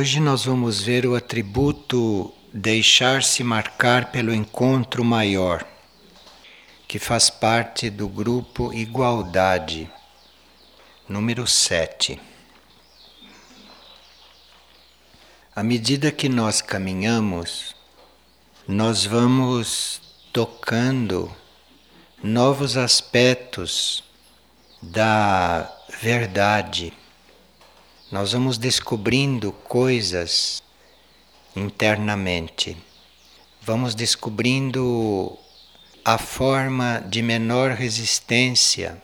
Hoje nós vamos ver o atributo deixar-se marcar pelo encontro maior, que faz parte do grupo Igualdade, número 7. À medida que nós caminhamos, nós vamos tocando novos aspectos da verdade nós vamos descobrindo coisas internamente, vamos descobrindo a forma de menor resistência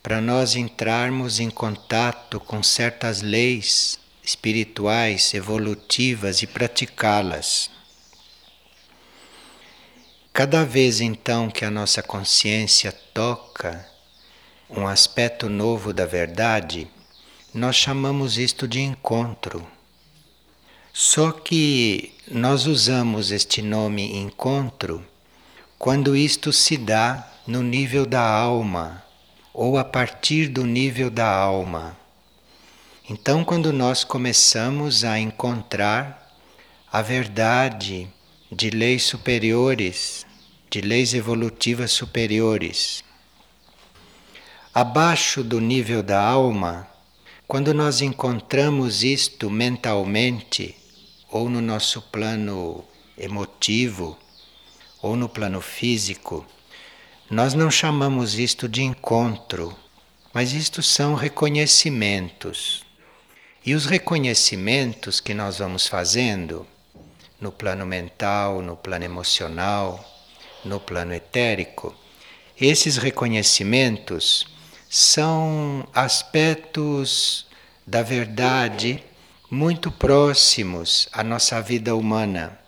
para nós entrarmos em contato com certas leis espirituais, evolutivas e praticá-las. Cada vez então que a nossa consciência toca um aspecto novo da verdade, nós chamamos isto de encontro. Só que nós usamos este nome encontro quando isto se dá no nível da alma ou a partir do nível da alma. Então, quando nós começamos a encontrar a verdade de leis superiores, de leis evolutivas superiores, abaixo do nível da alma, quando nós encontramos isto mentalmente, ou no nosso plano emotivo, ou no plano físico, nós não chamamos isto de encontro, mas isto são reconhecimentos. E os reconhecimentos que nós vamos fazendo no plano mental, no plano emocional, no plano etérico, esses reconhecimentos são aspectos da verdade muito próximos à nossa vida humana,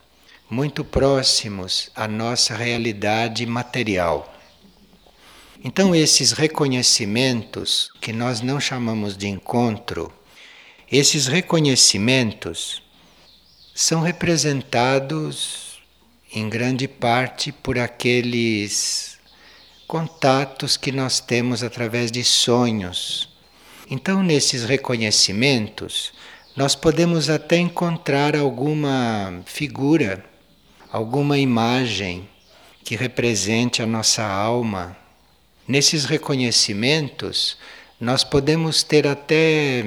muito próximos à nossa realidade material. Então, esses reconhecimentos, que nós não chamamos de encontro, esses reconhecimentos são representados em grande parte por aqueles contatos que nós temos através de sonhos. Então, nesses reconhecimentos, nós podemos até encontrar alguma figura, alguma imagem que represente a nossa alma. Nesses reconhecimentos, nós podemos ter até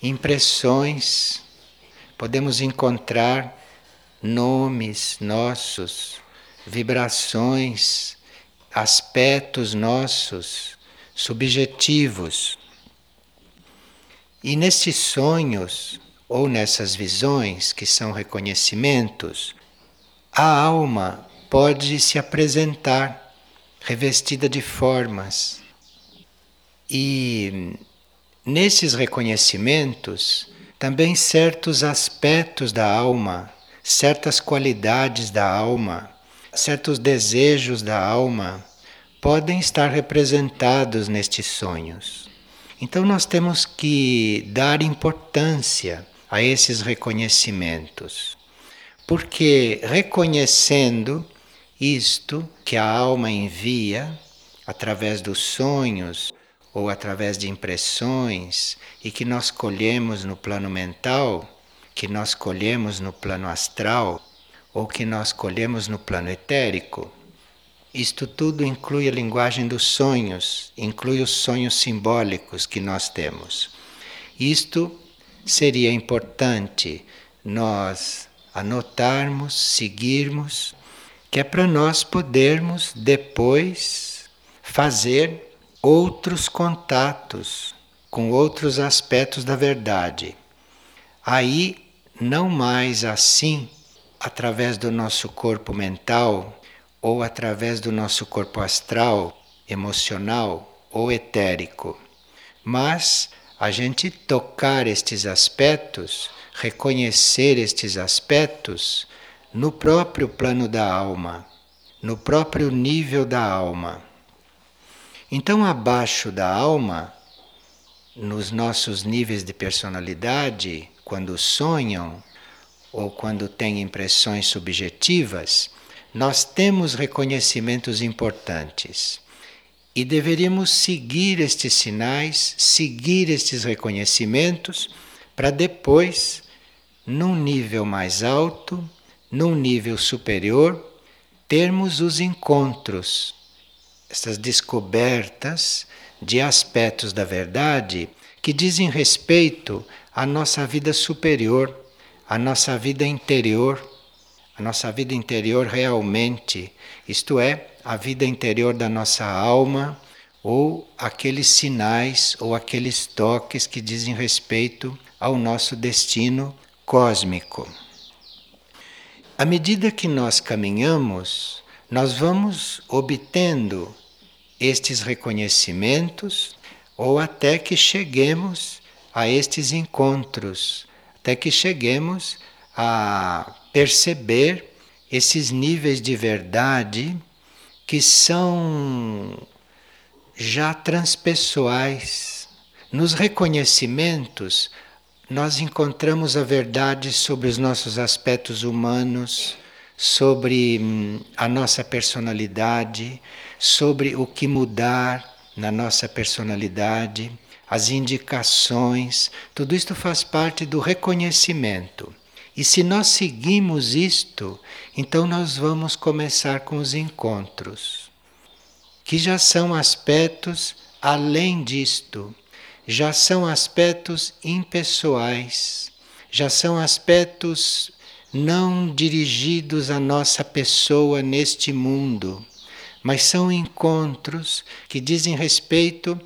impressões, podemos encontrar nomes nossos, vibrações aspectos nossos subjetivos. E nesses sonhos ou nessas visões que são reconhecimentos, a alma pode se apresentar revestida de formas. E nesses reconhecimentos, também certos aspectos da alma, certas qualidades da alma certos desejos da alma podem estar representados nestes sonhos. Então nós temos que dar importância a esses reconhecimentos, porque reconhecendo isto que a alma envia através dos sonhos ou através de impressões e que nós colhemos no plano mental, que nós colhemos no plano astral, ou que nós colhemos no plano etérico, isto tudo inclui a linguagem dos sonhos, inclui os sonhos simbólicos que nós temos. Isto seria importante nós anotarmos, seguirmos, que é para nós podermos depois fazer outros contatos com outros aspectos da verdade. Aí, não mais assim através do nosso corpo mental ou através do nosso corpo astral, emocional ou etérico. Mas a gente tocar estes aspectos, reconhecer estes aspectos no próprio plano da alma, no próprio nível da alma. Então, abaixo da alma, nos nossos níveis de personalidade, quando sonham, ou quando tem impressões subjetivas, nós temos reconhecimentos importantes. E deveríamos seguir estes sinais, seguir estes reconhecimentos, para depois num nível mais alto, num nível superior, termos os encontros, essas descobertas de aspectos da verdade que dizem respeito à nossa vida superior, à nossa vida interior, a nossa vida interior realmente, isto é, a vida interior da nossa alma ou aqueles sinais ou aqueles toques que dizem respeito ao nosso destino cósmico. À medida que nós caminhamos, nós vamos obtendo estes reconhecimentos ou até que cheguemos a estes encontros, até que cheguemos a perceber esses níveis de verdade que são já transpessoais. Nos reconhecimentos, nós encontramos a verdade sobre os nossos aspectos humanos, sobre hum, a nossa personalidade, sobre o que mudar na nossa personalidade, as indicações, tudo isto faz parte do reconhecimento. E se nós seguimos isto, então nós vamos começar com os encontros, que já são aspectos além disto, já são aspectos impessoais, já são aspectos não dirigidos à nossa pessoa neste mundo, mas são encontros que dizem respeito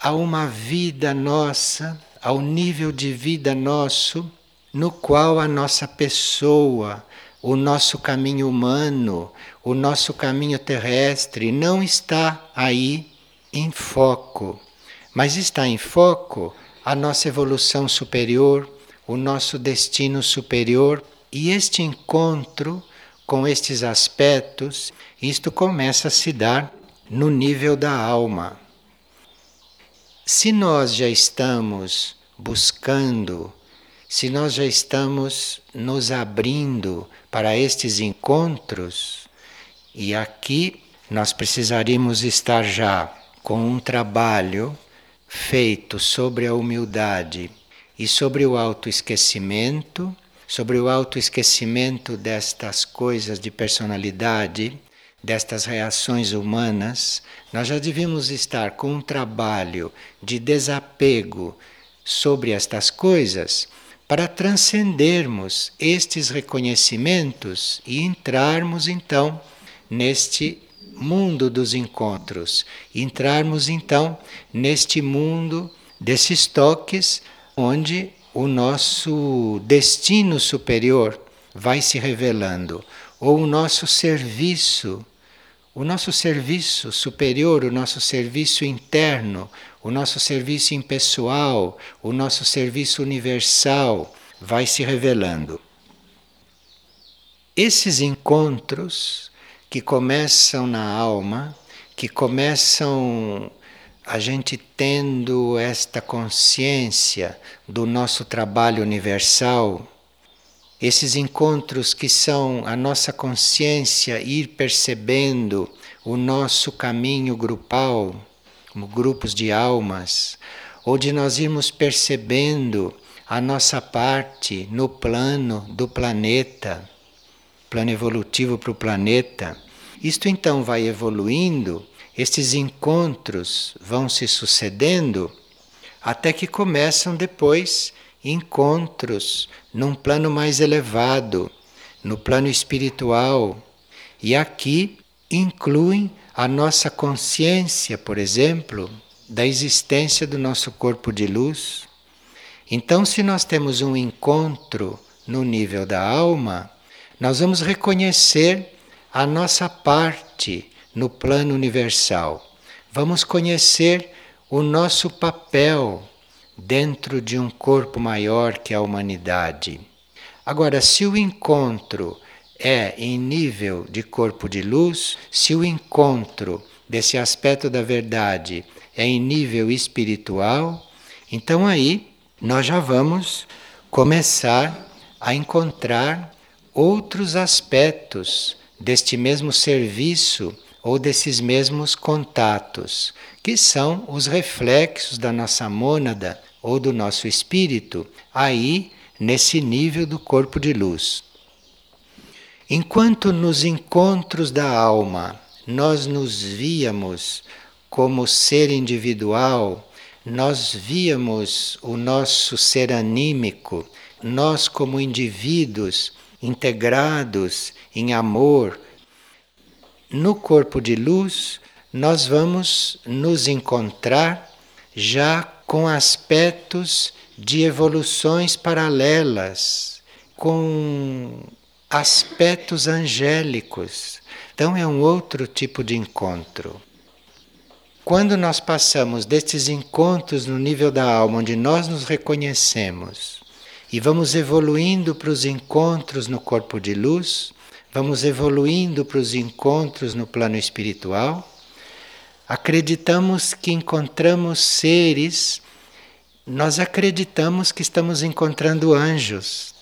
a uma vida nossa, ao nível de vida nosso, no qual a nossa pessoa, o nosso caminho humano, o nosso caminho terrestre não está aí em foco, mas está em foco a nossa evolução superior, o nosso destino superior e este encontro com estes aspectos, isto começa a se dar no nível da alma. Se nós já estamos buscando, se nós já estamos nos abrindo para estes encontros, e aqui nós precisaríamos estar já com um trabalho feito sobre a humildade e sobre o autoesquecimento sobre o autoesquecimento destas coisas de personalidade, destas reações humanas, nós já devíamos estar com um trabalho de desapego sobre estas coisas para transcendermos estes reconhecimentos e entrarmos então neste mundo dos encontros, entrarmos então neste mundo desses toques onde o nosso destino superior vai se revelando, ou o nosso serviço, o nosso serviço superior, o nosso serviço interno, o nosso serviço impessoal, o nosso serviço universal vai se revelando. Esses encontros que começam na alma, que começam a gente tendo esta consciência do nosso trabalho universal, esses encontros que são a nossa consciência ir percebendo o nosso caminho grupal, como grupos de almas, ou de nós irmos percebendo a nossa parte no plano do planeta, plano evolutivo para o planeta. Isto então vai evoluindo estes encontros vão se sucedendo até que começam depois encontros num plano mais elevado, no plano espiritual. E aqui incluem a nossa consciência, por exemplo, da existência do nosso corpo de luz. Então, se nós temos um encontro no nível da alma, nós vamos reconhecer a nossa parte no plano universal. Vamos conhecer o nosso papel dentro de um corpo maior que a humanidade. Agora, se o encontro é em nível de corpo de luz, se o encontro desse aspecto da verdade é em nível espiritual, então aí nós já vamos começar a encontrar outros aspectos deste mesmo serviço ou desses mesmos contatos, que são os reflexos da nossa mônada ou do nosso espírito, aí nesse nível do corpo de luz. Enquanto nos encontros da alma nós nos víamos como ser individual, nós víamos o nosso ser anímico, nós como indivíduos integrados em amor. No corpo de luz, nós vamos nos encontrar já com aspectos de evoluções paralelas, com aspectos angélicos. Então é um outro tipo de encontro. Quando nós passamos destes encontros no nível da alma, onde nós nos reconhecemos, e vamos evoluindo para os encontros no corpo de luz, vamos evoluindo para os encontros no plano espiritual, acreditamos que encontramos seres, nós acreditamos que estamos encontrando anjos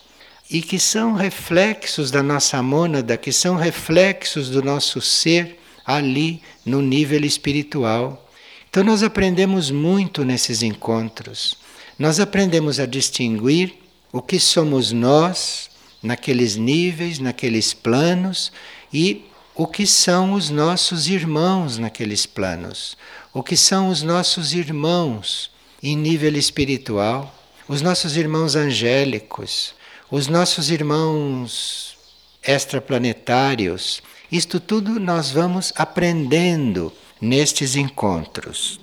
e que são reflexos da nossa mônada, que são reflexos do nosso ser ali no nível espiritual. Então nós aprendemos muito nesses encontros. Nós aprendemos a distinguir o que somos nós naqueles níveis, naqueles planos e o que são os nossos irmãos naqueles planos, o que são os nossos irmãos em nível espiritual, os nossos irmãos angélicos, os nossos irmãos extraplanetários. Isto tudo nós vamos aprendendo nestes encontros.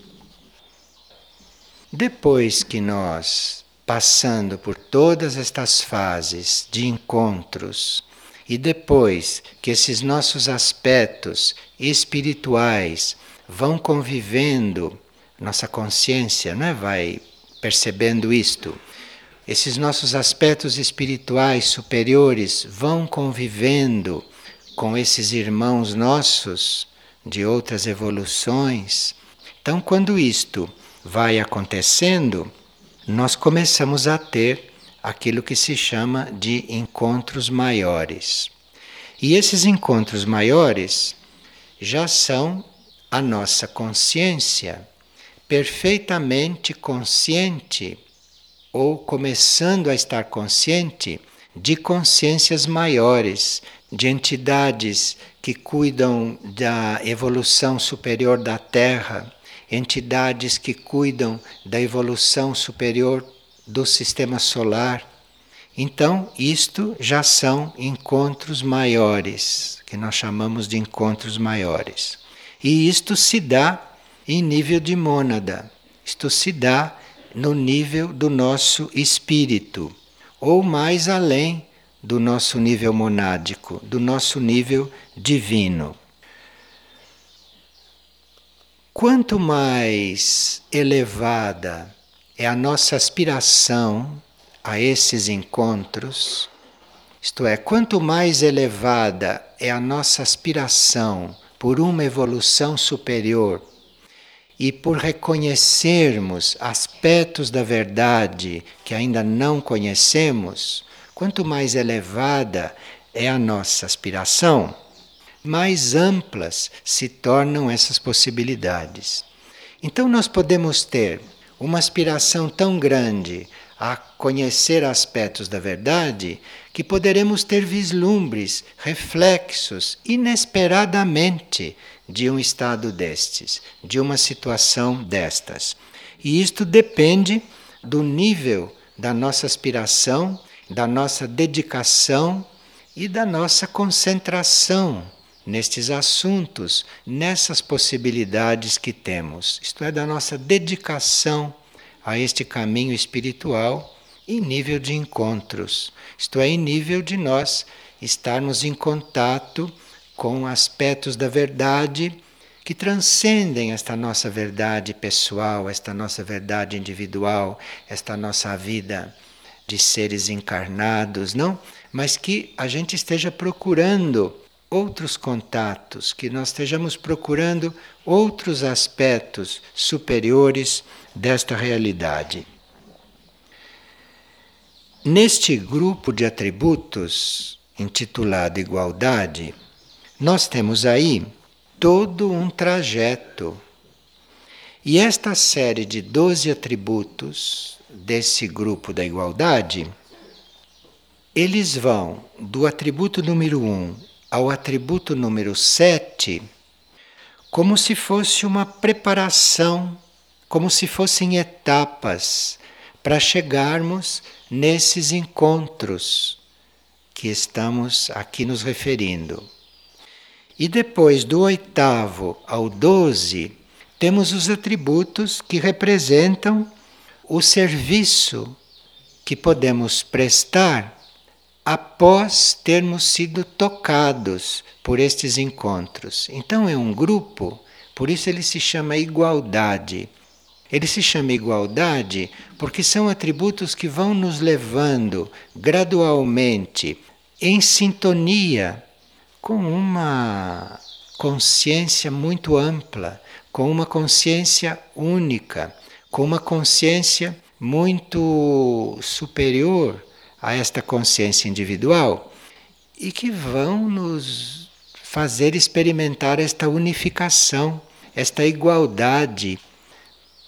Depois que nós passando por todas estas fases de encontros e depois que esses nossos aspectos espirituais vão convivendo, nossa consciência não é? vai percebendo isto, esses nossos aspectos espirituais superiores vão convivendo com esses irmãos nossos de outras evoluções. Então, quando isto vai acontecendo, nós começamos a ter aquilo que se chama de encontros maiores. E esses encontros maiores já são a nossa consciência perfeitamente consciente ou começando a estar consciente de consciências maiores, de entidades que cuidam da evolução superior da Terra, entidades que cuidam da evolução superior do sistema solar. Então, isto já são encontros maiores, que nós chamamos de encontros maiores. E isto se dá em nível de mônada, isto se dá no nível do nosso espírito, ou mais além do nosso nível monádico, do nosso nível divino. Quanto mais elevada é a nossa aspiração a esses encontros, isto é, quanto mais elevada é a nossa aspiração por uma evolução superior e por reconhecermos aspectos da verdade que ainda não conhecemos, quanto mais elevada é a nossa aspiração, mais amplas se tornam essas possibilidades. Então, nós podemos ter uma aspiração tão grande a conhecer aspectos da verdade que poderemos ter vislumbres, reflexos, inesperadamente de um estado destes, de uma situação destas. E isto depende do nível da nossa aspiração, da nossa dedicação e da nossa concentração nestes assuntos, nessas possibilidades que temos, isto é, da nossa dedicação a este caminho espiritual em nível de encontros, isto é, em nível de nós estarmos em contato com aspectos da verdade que transcendem esta nossa verdade pessoal, esta nossa verdade individual, esta nossa vida de seres encarnados, não? Mas que a gente esteja procurando outros contatos, que nós estejamos procurando outros aspectos superiores desta realidade. Neste grupo de atributos, intitulado Igualdade, nós temos aí todo um trajeto. E esta série de 12 atributos desse grupo da igualdade eles vão do atributo número 1 ao atributo número 7 como se fosse uma preparação, como se fossem etapas para chegarmos nesses encontros que estamos aqui nos referindo. E depois do oitavo ao doze, temos os atributos que representam o serviço que podemos prestar após termos sido tocados por estes encontros. Então é um grupo, por isso ele se chama igualdade. Ele se chama igualdade porque são atributos que vão nos levando gradualmente em sintonia com uma consciência muito ampla, com uma consciência única, com uma consciência muito superior a esta consciência individual e que vão nos fazer experimentar esta unificação, esta igualdade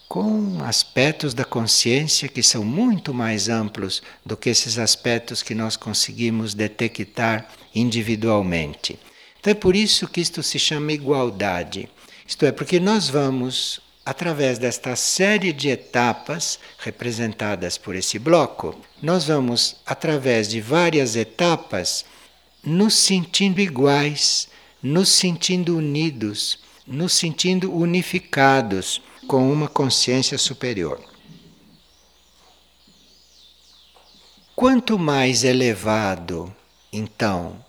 com aspectos da consciência que são muito mais amplos do que esses aspectos que nós conseguimos detectar individualmente. Então é por isso que isto se chama igualdade. Isto é, porque nós vamos através desta série de etapas representadas por esse bloco, nós vamos, através de várias etapas, nos sentindo iguais, nos sentindo unidos, nos sentindo unificados com uma consciência superior. Quanto mais elevado, então,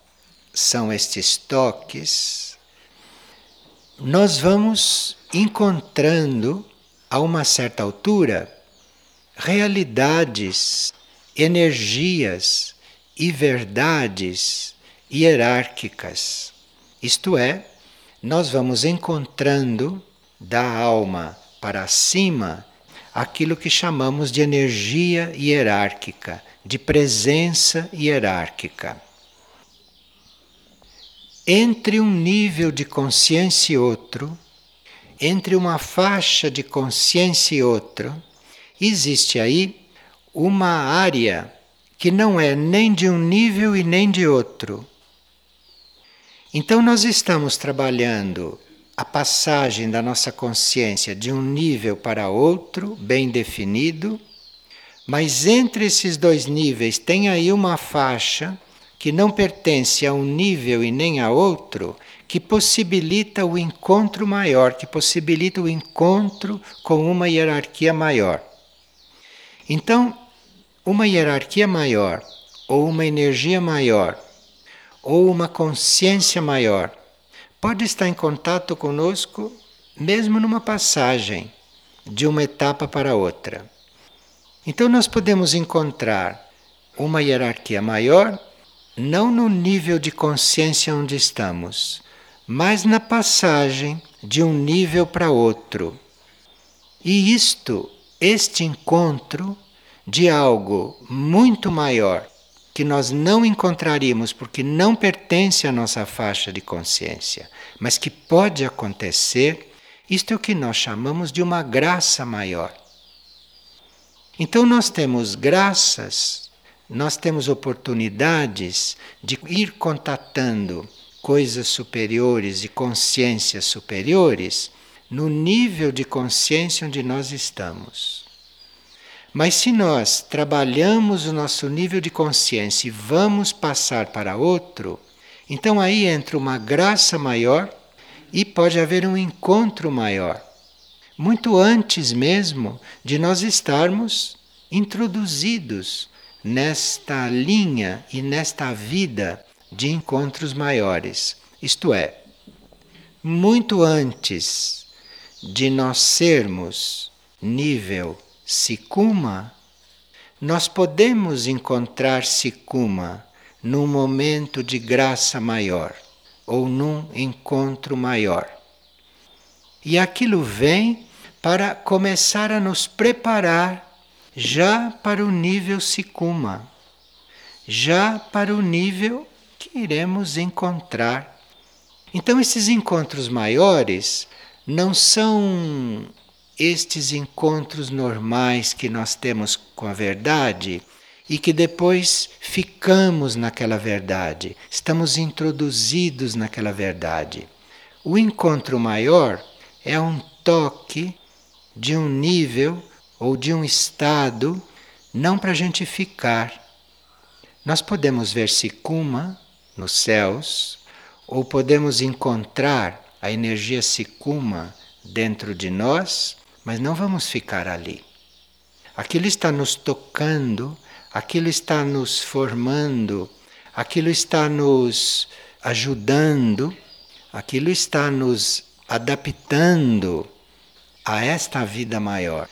são estes toques, nós vamos encontrando, a uma certa altura, realidades, energias e verdades hierárquicas. Isto é, nós vamos encontrando da alma para cima aquilo que chamamos de energia hierárquica, de presença hierárquica. Entre um nível de consciência e outro, entre uma faixa de consciência e outra, existe aí uma área que não é nem de um nível e nem de outro. Então, nós estamos trabalhando a passagem da nossa consciência de um nível para outro, bem definido, mas entre esses dois níveis tem aí uma faixa que não pertence a um nível e nem a outro, que possibilita o encontro maior, que possibilita o encontro com uma hierarquia maior. Então, uma hierarquia maior, ou uma energia maior, ou uma consciência maior, pode estar em contato conosco mesmo numa passagem de uma etapa para outra. Então, nós podemos encontrar uma hierarquia maior, não no nível de consciência onde estamos, mas na passagem de um nível para outro. E isto, este encontro de algo muito maior que nós não encontraríamos porque não pertence à nossa faixa de consciência, mas que pode acontecer, isto é o que nós chamamos de uma graça maior. Então nós temos graças, nós temos oportunidades de ir contatando coisas superiores e consciências superiores no nível de consciência onde nós estamos. Mas se nós trabalhamos o nosso nível de consciência e vamos passar para outro, então aí entra uma graça maior e pode haver um encontro maior. Muito antes mesmo de nós estarmos introduzidos nesta linha e nesta vida de encontros maiores. Isto é, muito antes de nós sermos nível Sikuma, nós podemos encontrar Sikuma num momento de graça maior ou num encontro maior. E aquilo vem para começar a nos preparar já para o nível Sikuma, já para o nível que iremos encontrar. Então, esses encontros maiores não são estes encontros normais que nós temos com a verdade e que depois ficamos naquela verdade, estamos introduzidos naquela verdade. O encontro maior é um toque de um nível ou de um estado, não para a gente ficar. Nós podemos ver Sikuma nos céus, ou podemos encontrar a energia Sikuma dentro de nós, mas não vamos ficar ali. Aquilo está nos tocando aquilo está nos formando, aquilo está nos ajudando, aquilo está nos adaptando a esta vida maior,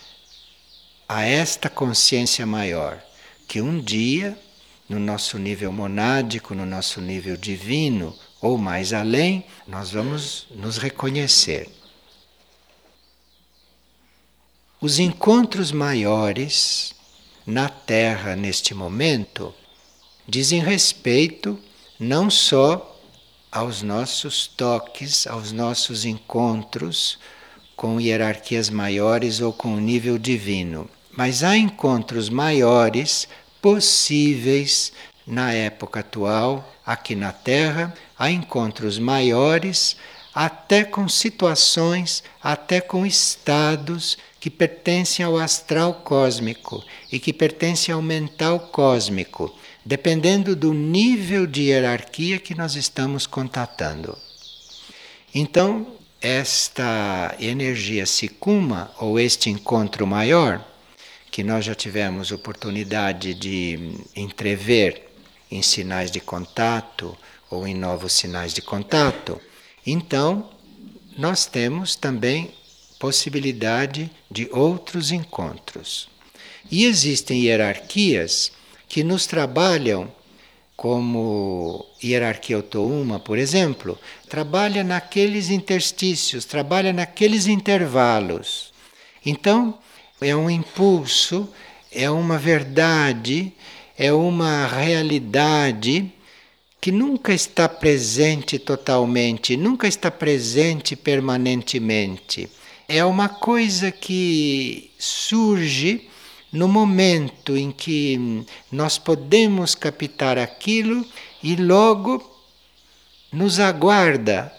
a esta consciência maior, que um dia, no nosso nível monádico, no nosso nível divino, ou mais além, nós vamos nos reconhecer. Os encontros maiores na Terra neste momento dizem respeito não só aos nossos toques, aos nossos encontros com hierarquias maiores ou com o nível divino, mas há encontros maiores possíveis na época atual, aqui na Terra, há encontros maiores até com situações, até com estados que pertencem ao astral cósmico e que pertencem ao mental cósmico, dependendo do nível de hierarquia que nós estamos contatando. Então, esta energia Sikuma, ou este encontro maior, que nós já tivemos oportunidade de entrever em sinais de contato ou em novos sinais de contato, então, nós temos também possibilidade de outros encontros. E existem hierarquias que nos trabalham como hierarquia autouma, por exemplo, trabalha naqueles interstícios, trabalha naqueles intervalos. Então, é um impulso, é uma verdade, é uma realidade que nunca está presente totalmente, nunca está presente permanentemente. É uma coisa que surge no momento em que nós podemos captar aquilo e logo nos aguarda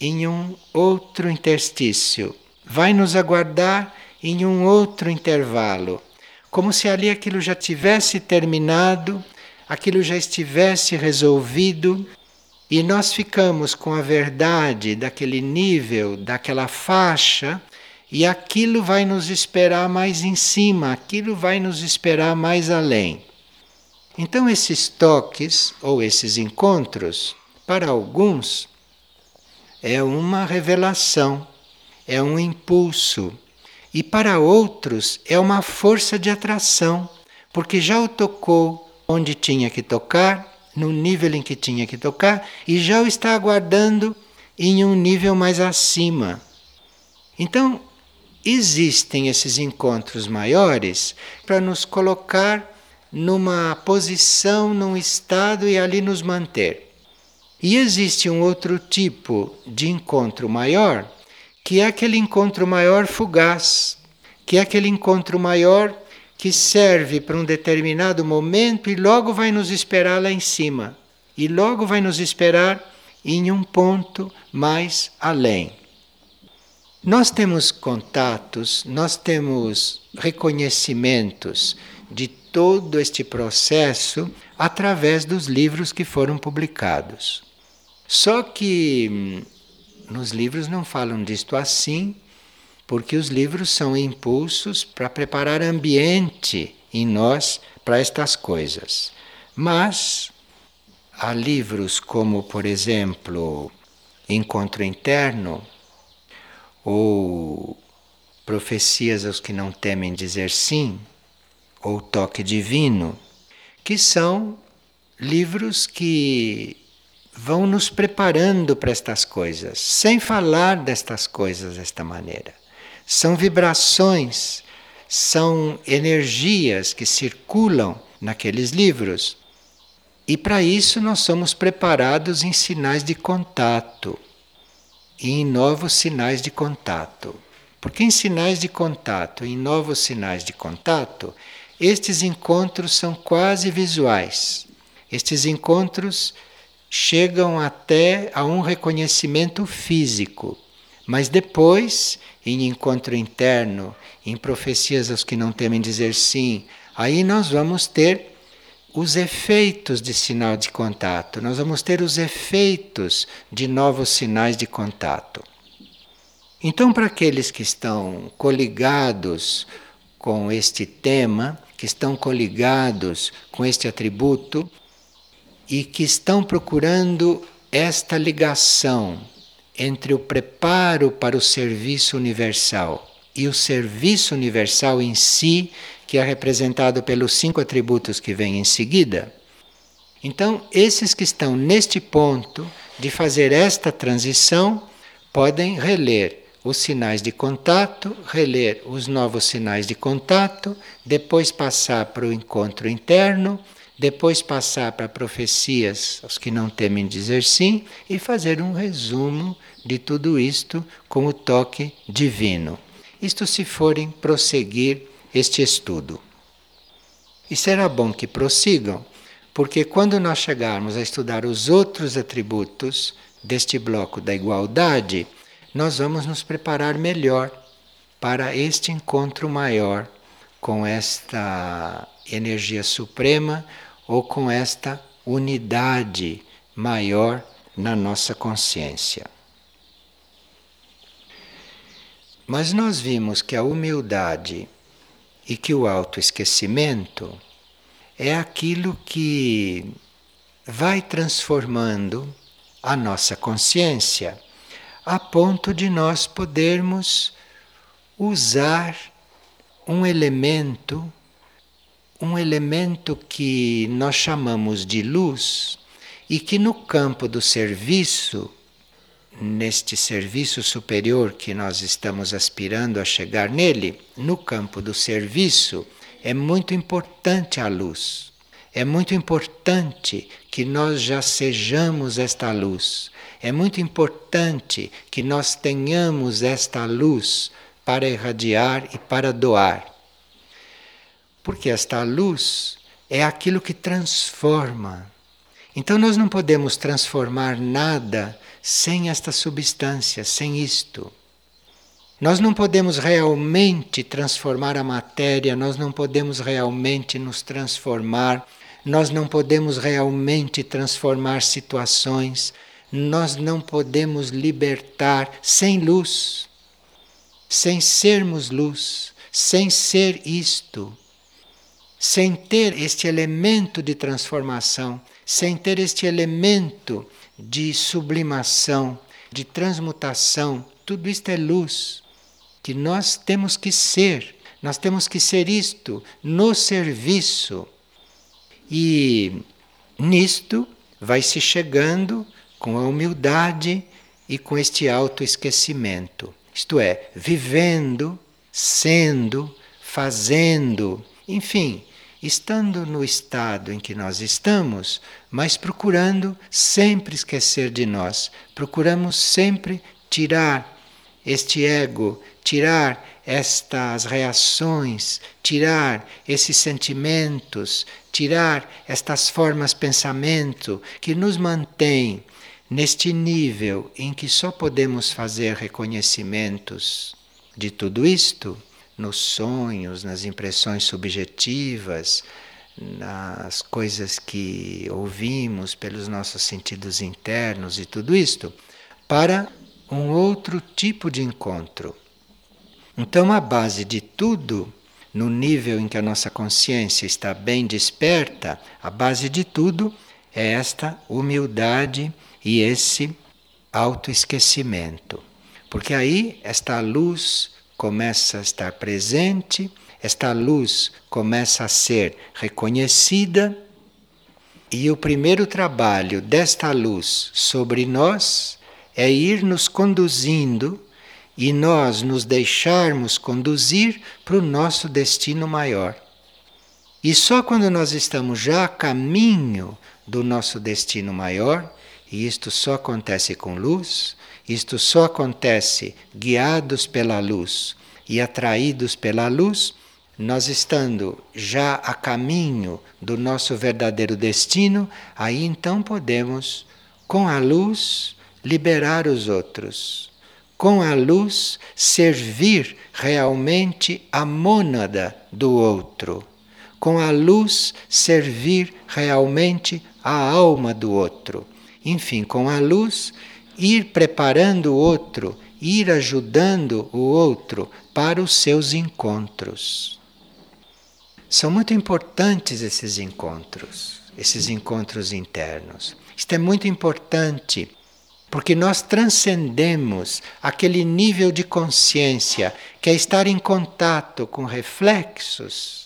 em um outro interstício. Vai nos aguardar em um outro intervalo, como se ali aquilo já tivesse terminado aquilo já estivesse resolvido e nós ficamos com a verdade daquele nível, daquela faixa, e aquilo vai nos esperar mais em cima, aquilo vai nos esperar mais além. Então, esses toques ou esses encontros, para alguns, é uma revelação, é um impulso, e para outros é uma força de atração, porque já o tocou, onde tinha que tocar, no nível em que tinha que tocar, e já o está aguardando em um nível mais acima. Então, existem esses encontros maiores para nos colocar numa posição, num estado e ali nos manter. E existe um outro tipo de encontro maior, que é aquele encontro maior fugaz, que é aquele encontro maior que serve para um determinado momento e logo vai nos esperar lá em cima, e logo vai nos esperar em um ponto mais além. Nós temos contatos, nós temos reconhecimentos de todo este processo através dos livros que foram publicados. Só que hum, nos livros não falam disto assim, porque os livros são impulsos para preparar ambiente em nós para estas coisas. Mas há livros como, por exemplo, Encontro Interno ou Profecias aos que não temem dizer sim, ou Toque Divino, que são livros que vão nos preparando para estas coisas, sem falar destas coisas desta maneira. São vibrações, são energias que circulam naqueles livros. E para isso nós somos preparados em sinais de contato e em novos sinais de contato. Porque em sinais de contato, em novos sinais de contato, estes encontros são quase visuais. Estes encontros chegam até a um reconhecimento físico, mas depois, em encontro interno, em profecias aos que não temem dizer sim, aí nós vamos ter os efeitos de sinal de contato, nós vamos ter os efeitos de novos sinais de contato. Então, para aqueles que estão coligados com este tema, que estão coligados com este atributo e que estão procurando esta ligação entre o preparo para o serviço universal e o serviço universal em si, que é representado pelos cinco atributos que vêm em seguida. Então, esses que estão neste ponto de fazer esta transição podem reler os sinais de contato, reler os novos sinais de contato, depois passar para o encontro interno, depois passar para profecias, os que não temem dizer sim, e fazer um resumo de tudo isto com o toque divino. Isto se forem prosseguir este estudo. E será bom que prossigam, porque quando nós chegarmos a estudar os outros atributos deste bloco da igualdade, nós vamos nos preparar melhor para este encontro maior com esta energia suprema ou com esta unidade maior na nossa consciência. Mas nós vimos que a humildade e que o autoesquecimento é aquilo que vai transformando a nossa consciência a ponto de nós podermos usar um elemento, um elemento que nós chamamos de luz e que no campo do serviço, neste serviço superior que nós estamos aspirando a chegar nele, no campo do serviço, é muito importante a luz. É muito importante que nós já sejamos esta luz. É muito importante que nós tenhamos esta luz para irradiar e para doar. Porque esta luz é aquilo que transforma. Então nós não podemos transformar nada sem esta substância, sem isto. Nós não podemos realmente transformar a matéria, nós não podemos realmente nos transformar, nós não podemos realmente transformar situações, nós não podemos libertar sem luz, sem sermos luz, sem ser isto, sem ter este elemento de transformação, sem ter este elemento de sublimação, de transmutação. Tudo isto é luz que nós temos que ser. Nós temos que ser isto no serviço. E nisto vai se chegando com a humildade e com este autoesquecimento. Isto é, vivendo, sendo, fazendo, enfim, estando no estado em que nós estamos, mas procurando sempre esquecer de nós, procuramos sempre tirar este ego, tirar estas reações, tirar esses sentimentos, tirar estas formas pensamento que nos mantêm Neste nível em que só podemos fazer reconhecimentos de tudo isto, nos sonhos, nas impressões subjetivas, nas coisas que ouvimos pelos nossos sentidos internos e tudo isto, para um outro tipo de encontro. Então, a base de tudo, no nível em que a nossa consciência está bem desperta, a base de tudo é esta humildade e esse autoesquecimento. Porque aí esta luz começa a estar presente, esta luz começa a ser reconhecida, e o primeiro trabalho desta luz sobre nós é ir nos conduzindo e nós nos deixarmos conduzir para o nosso destino maior. E só quando nós estamos já a caminho do nosso destino maior e isto só acontece com luz, isto só acontece guiados pela luz e atraídos pela luz, nós estando já a caminho do nosso verdadeiro destino, aí então podemos, com a luz, liberar os outros. Com a luz, servir realmente a mônada do outro. Com a luz, servir realmente a alma do outro. Enfim, com a luz, ir preparando o outro, ir ajudando o outro para os seus encontros. São muito importantes esses encontros, esses encontros internos. Isto é muito importante porque nós transcendemos aquele nível de consciência que é estar em contato com reflexos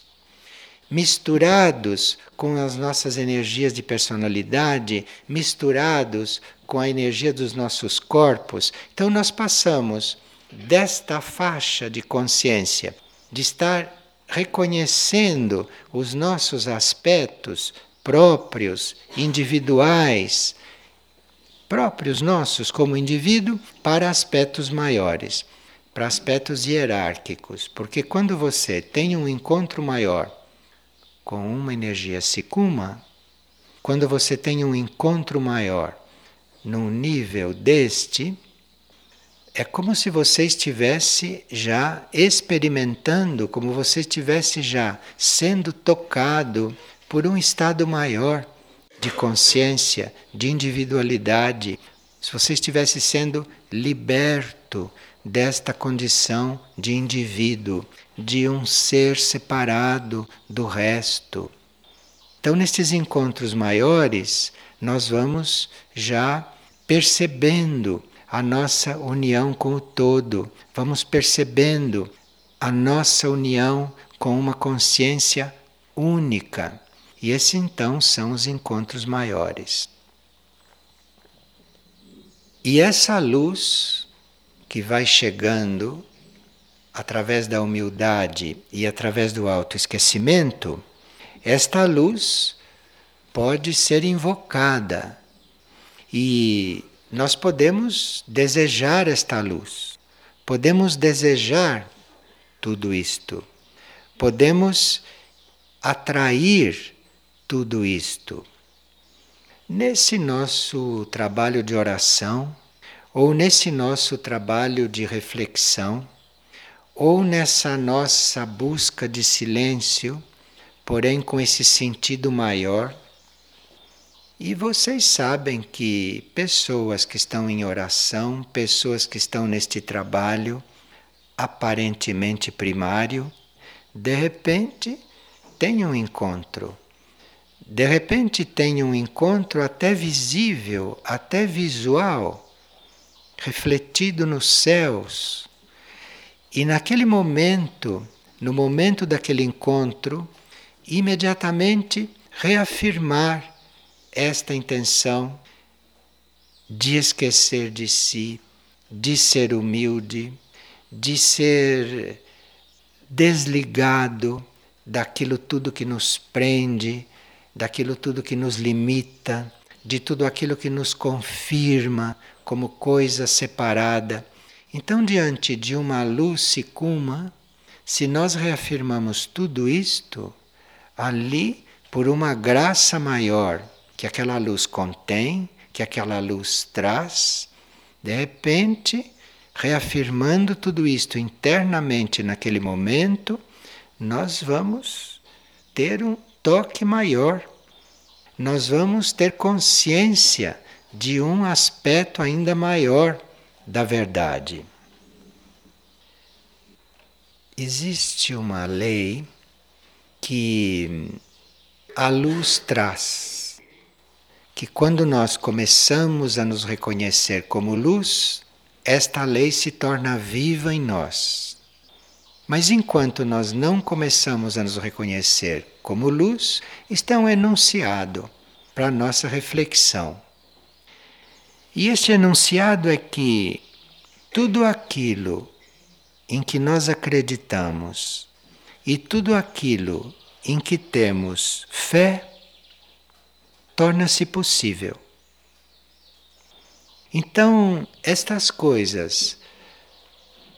misturados com as nossas energias de personalidade, misturados com a energia dos nossos corpos. Então nós passamos desta faixa de consciência, de estar reconhecendo os nossos aspectos próprios, individuais, próprios nossos como indivíduo, para aspectos maiores, para aspectos hierárquicos. Porque quando você tem um encontro maior com uma energia sicuma, quando você tem um encontro maior num nível deste, é como se você estivesse já experimentando, como você estivesse já sendo tocado por um estado maior de consciência, de individualidade, se você estivesse sendo liberto desta condição de indivíduo, de um ser separado do resto. Então, nestes encontros maiores, nós vamos já percebendo a nossa união com o todo, vamos percebendo a nossa união com uma consciência única. E esses então são os encontros maiores. E essa luz que vai chegando através da humildade e através do autoesquecimento, esta luz pode ser invocada e nós podemos desejar esta luz, podemos desejar tudo isto, podemos atrair tudo isto. Nesse nosso trabalho de oração, ou nesse nosso trabalho de reflexão, ou nessa nossa busca de silêncio, porém com esse sentido maior. E vocês sabem que pessoas que estão em oração, pessoas que estão neste trabalho aparentemente primário, de repente têm um encontro. De repente tem um encontro até visível, até visual, refletido nos céus e naquele momento, no momento daquele encontro, imediatamente reafirmar esta intenção de esquecer de si, de ser humilde, de ser desligado daquilo tudo que nos prende, daquilo tudo que nos limita, de tudo aquilo que nos confirma como coisa separada então, diante de uma luz sicuma, se nós reafirmamos tudo isto, ali, por uma graça maior que aquela luz contém, que aquela luz traz, de repente, reafirmando tudo isto internamente naquele momento, nós vamos ter um toque maior. Nós vamos ter consciência de um aspecto ainda maior da verdade. Existe uma lei que a luz traz, que quando nós começamos a nos reconhecer como luz, esta lei se torna viva em nós. Mas enquanto nós não começamos a nos reconhecer como luz, está um enunciado para nossa reflexão. E este enunciado é que tudo aquilo em que nós acreditamos e tudo aquilo em que temos fé torna-se possível. Então, estas coisas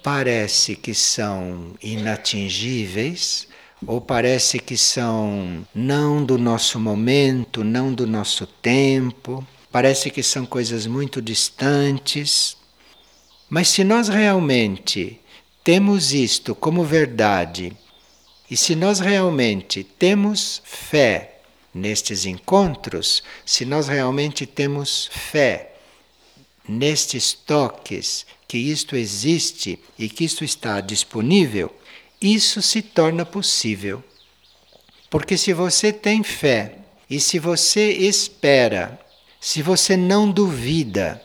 parece que são inatingíveis ou parece que são não do nosso momento, não do nosso tempo, parece que são coisas muito distantes. Mas se nós realmente temos isto como verdade, e se nós realmente temos fé nestes encontros, se nós realmente temos fé nestes toques, que isto existe e que isto está disponível, isso se torna possível. Porque se você tem fé e se você espera, se você não duvida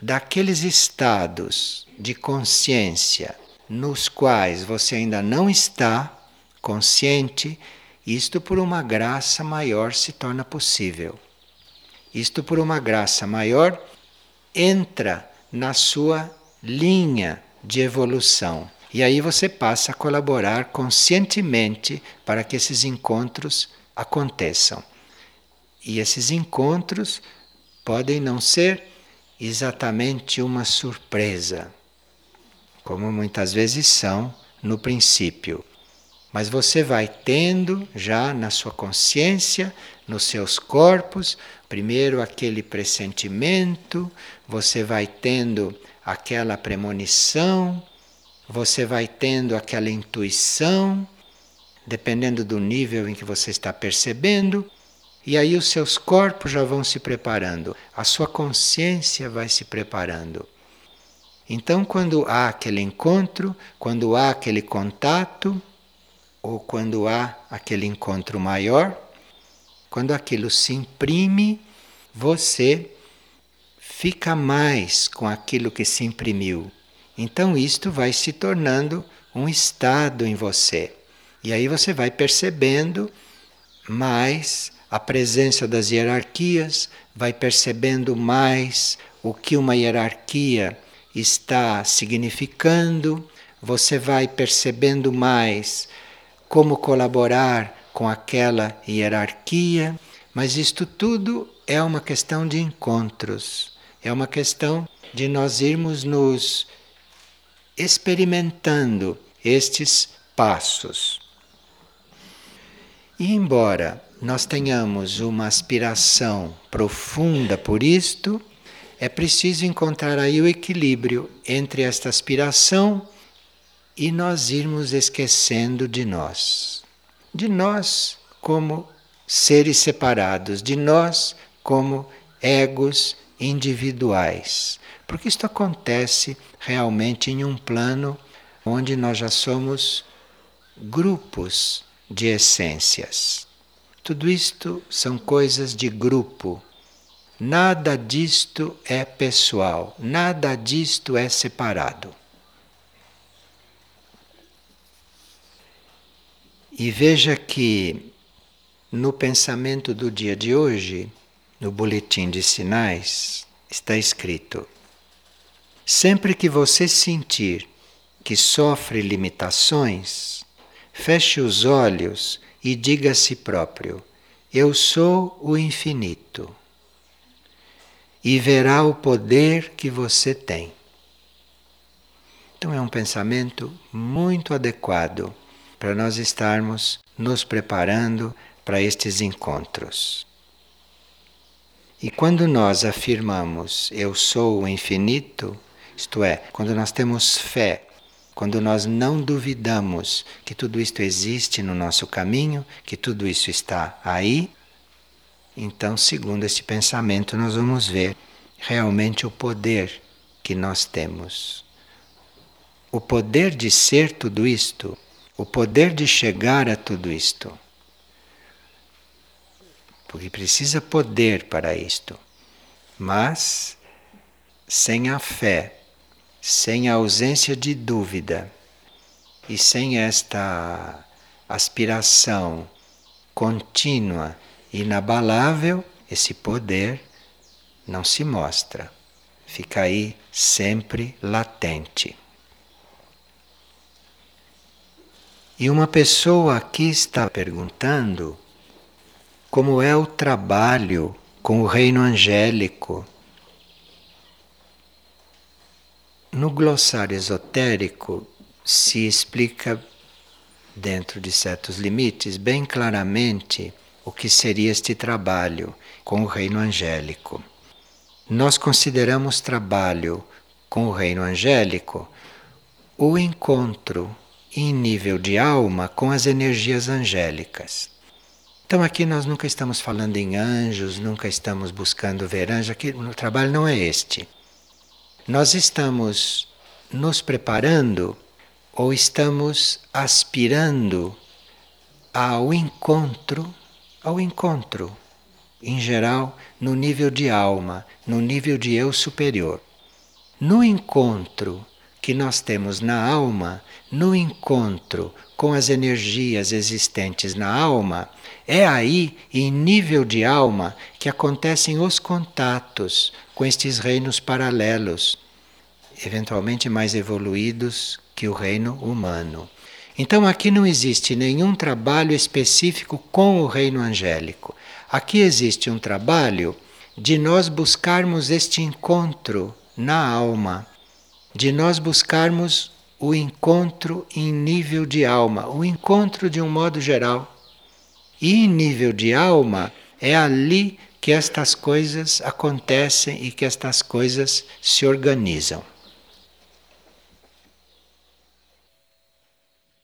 daqueles estados de consciência nos quais você ainda não está consciente, isto por uma graça maior se torna possível. Isto por uma graça maior entra na sua linha de evolução. E aí você passa a colaborar conscientemente para que esses encontros aconteçam. E esses encontros podem não ser exatamente uma surpresa, como muitas vezes são no princípio. Mas você vai tendo já na sua consciência, nos seus corpos, primeiro aquele pressentimento, você vai tendo aquela premonição, você vai tendo aquela intuição, dependendo do nível em que você está percebendo, e aí os seus corpos já vão se preparando, a sua consciência vai se preparando. Então, quando há aquele encontro, quando há aquele contato, ou quando há aquele encontro maior, quando aquilo se imprime, você fica mais com aquilo que se imprimiu. Então isto vai se tornando um estado em você. E aí você vai percebendo mais a presença das hierarquias, vai percebendo mais o que uma hierarquia está significando, você vai percebendo mais como colaborar com aquela hierarquia, mas isto tudo é uma questão de encontros, é uma questão de nós irmos nos experimentando estes passos. E embora nós tenhamos uma aspiração profunda por isto, é preciso encontrar aí o equilíbrio entre esta aspiração e nós irmos esquecendo de nós. De nós como seres separados, de nós como egos individuais. Porque isto acontece realmente em um plano onde nós já somos grupos de essências. Tudo isto são coisas de grupo. Nada disto é pessoal, nada disto é separado. E veja que no pensamento do dia de hoje, no boletim de sinais, está escrito: Sempre que você sentir que sofre limitações, feche os olhos e diga a si próprio: Eu sou o infinito. E verá o poder que você tem. Então é um pensamento muito adequado para nós estarmos nos preparando para estes encontros. E quando nós afirmamos eu sou o infinito, isto é, quando nós temos fé, quando nós não duvidamos que tudo isto existe no nosso caminho, que tudo isso está aí, então, segundo este pensamento, nós vamos ver realmente o poder que nós temos. O poder de ser tudo isto, o poder de chegar a tudo isto. Porque precisa poder para isto. Mas sem a fé, sem a ausência de dúvida e sem esta aspiração contínua, inabalável, esse poder não se mostra, fica aí sempre latente. E uma pessoa aqui está perguntando como é o trabalho com o reino angélico No glossário esotérico se explica dentro de certos limites, bem claramente o que seria este trabalho com o reino angélico. Nós consideramos trabalho com o reino angélico o encontro em nível de alma com as energias angélicas. Então aqui nós nunca estamos falando em anjos, nunca estamos buscando ver anjos, aqui o trabalho não é este. Nós estamos nos preparando ou estamos aspirando ao encontro, ao encontro, em geral, no nível de alma, no nível de eu superior. No encontro que nós temos na alma, no encontro com as energias existentes na alma, é aí, em nível de alma, que acontecem os contatos com estes reinos paralelos, eventualmente mais evoluídos que o reino humano. Então aqui não existe nenhum trabalho específico com o reino angélico. Aqui existe um trabalho de nós buscarmos este encontro na alma, de nós buscarmos o encontro em nível de alma, o encontro de um modo geral. E em nível de alma é ali que estas coisas acontecem e que estas coisas se organizam.